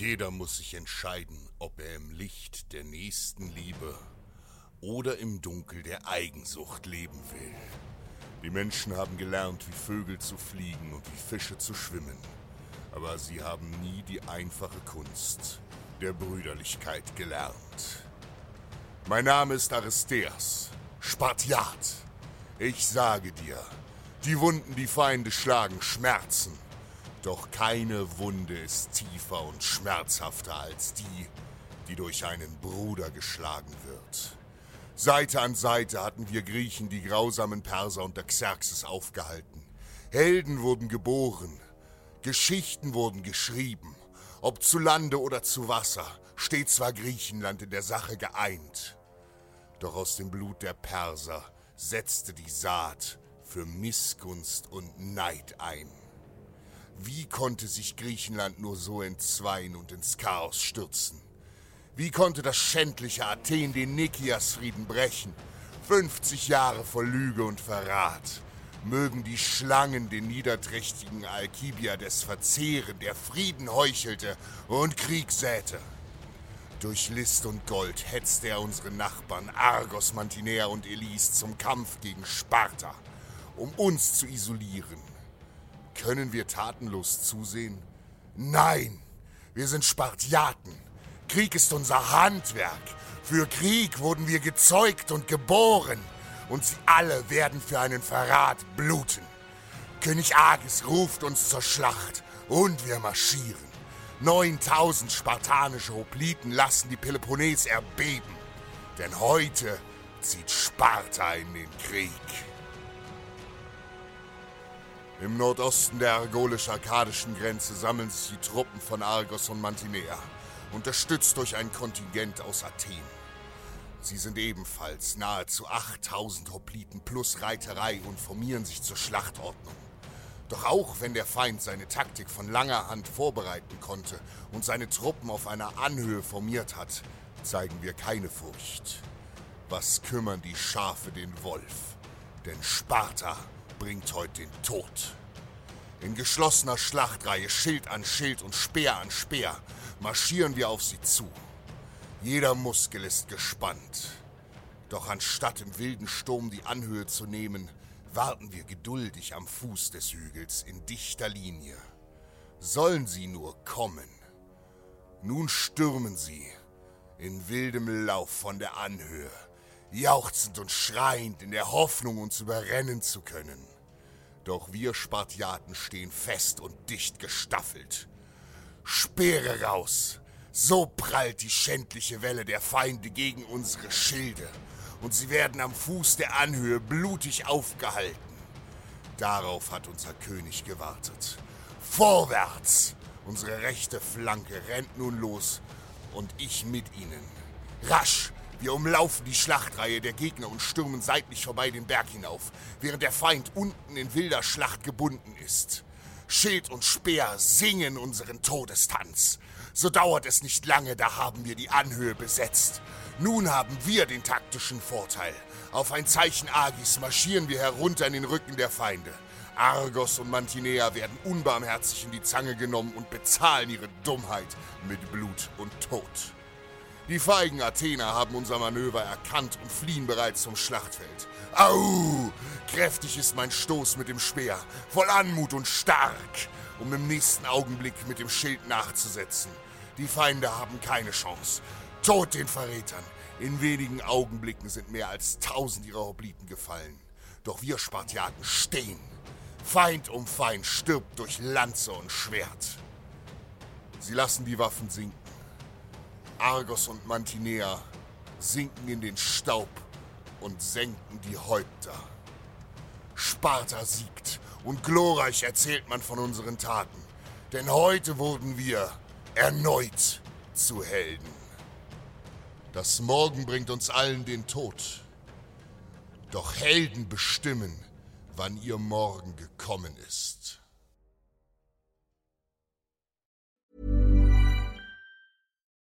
Jeder muss sich entscheiden, ob er im Licht der Nächstenliebe oder im Dunkel der Eigensucht leben will. Die Menschen haben gelernt, wie Vögel zu fliegen und wie Fische zu schwimmen. Aber sie haben nie die einfache Kunst der Brüderlichkeit gelernt. Mein Name ist Aristeas, Spartiat. Ich sage dir, die Wunden, die Feinde schlagen, schmerzen. Doch keine Wunde ist tiefer und schmerzhafter als die, die durch einen Bruder geschlagen wird. Seite an Seite hatten wir Griechen die grausamen Perser unter Xerxes aufgehalten. Helden wurden geboren, Geschichten wurden geschrieben. Ob zu Lande oder zu Wasser, stets war Griechenland in der Sache geeint. Doch aus dem Blut der Perser setzte die Saat für Missgunst und Neid ein. Wie konnte sich Griechenland nur so entzweien und ins Chaos stürzen? Wie konnte das schändliche Athen den Nikiasfrieden brechen? 50 Jahre vor Lüge und Verrat. Mögen die Schlangen den niederträchtigen Alkibiades verzehren, der Frieden heuchelte und Krieg säte. Durch List und Gold hetzte er unsere Nachbarn Argos, Mantinea und Elis zum Kampf gegen Sparta, um uns zu isolieren. Können wir tatenlos zusehen? Nein, wir sind Spartiaten. Krieg ist unser Handwerk. Für Krieg wurden wir gezeugt und geboren. Und sie alle werden für einen Verrat bluten. König Agis ruft uns zur Schlacht und wir marschieren. 9000 spartanische Hopliten lassen die Peloponnes erbeben. Denn heute zieht Sparta in den Krieg. Im Nordosten der argolisch-arkadischen Grenze sammeln sich die Truppen von Argos und Mantinea, unterstützt durch ein Kontingent aus Athen. Sie sind ebenfalls nahezu 8000 Hopliten plus Reiterei und formieren sich zur Schlachtordnung. Doch auch wenn der Feind seine Taktik von langer Hand vorbereiten konnte und seine Truppen auf einer Anhöhe formiert hat, zeigen wir keine Furcht. Was kümmern die Schafe den Wolf? Denn Sparta bringt heute den Tod. In geschlossener Schlachtreihe, Schild an Schild und Speer an Speer, marschieren wir auf sie zu. Jeder Muskel ist gespannt. Doch anstatt im wilden Sturm die Anhöhe zu nehmen, warten wir geduldig am Fuß des Hügels in dichter Linie. Sollen sie nur kommen. Nun stürmen sie in wildem Lauf von der Anhöhe, jauchzend und schreiend in der Hoffnung, uns überrennen zu können. Doch wir Spartiaten stehen fest und dicht gestaffelt. Speere raus! So prallt die schändliche Welle der Feinde gegen unsere Schilde, und sie werden am Fuß der Anhöhe blutig aufgehalten. Darauf hat unser König gewartet. Vorwärts! Unsere rechte Flanke rennt nun los, und ich mit ihnen. Rasch! Wir umlaufen die Schlachtreihe der Gegner und stürmen seitlich vorbei den Berg hinauf, während der Feind unten in wilder Schlacht gebunden ist. Schild und Speer singen unseren Todestanz. So dauert es nicht lange, da haben wir die Anhöhe besetzt. Nun haben wir den taktischen Vorteil. Auf ein Zeichen Agis marschieren wir herunter in den Rücken der Feinde. Argos und Mantinea werden unbarmherzig in die Zange genommen und bezahlen ihre Dummheit mit Blut und Tod. Die feigen Athener haben unser Manöver erkannt und fliehen bereits zum Schlachtfeld. Au! Kräftig ist mein Stoß mit dem Speer, voll Anmut und stark, um im nächsten Augenblick mit dem Schild nachzusetzen. Die Feinde haben keine Chance. Tod den Verrätern! In wenigen Augenblicken sind mehr als tausend ihrer Hopliten gefallen. Doch wir Spartiaten stehen Feind um Feind stirbt durch Lanze und Schwert. Sie lassen die Waffen sinken. Argos und Mantinea sinken in den Staub und senken die Häupter. Sparta siegt und glorreich erzählt man von unseren Taten. Denn heute wurden wir erneut zu Helden. Das Morgen bringt uns allen den Tod. Doch Helden bestimmen, wann ihr Morgen gekommen ist.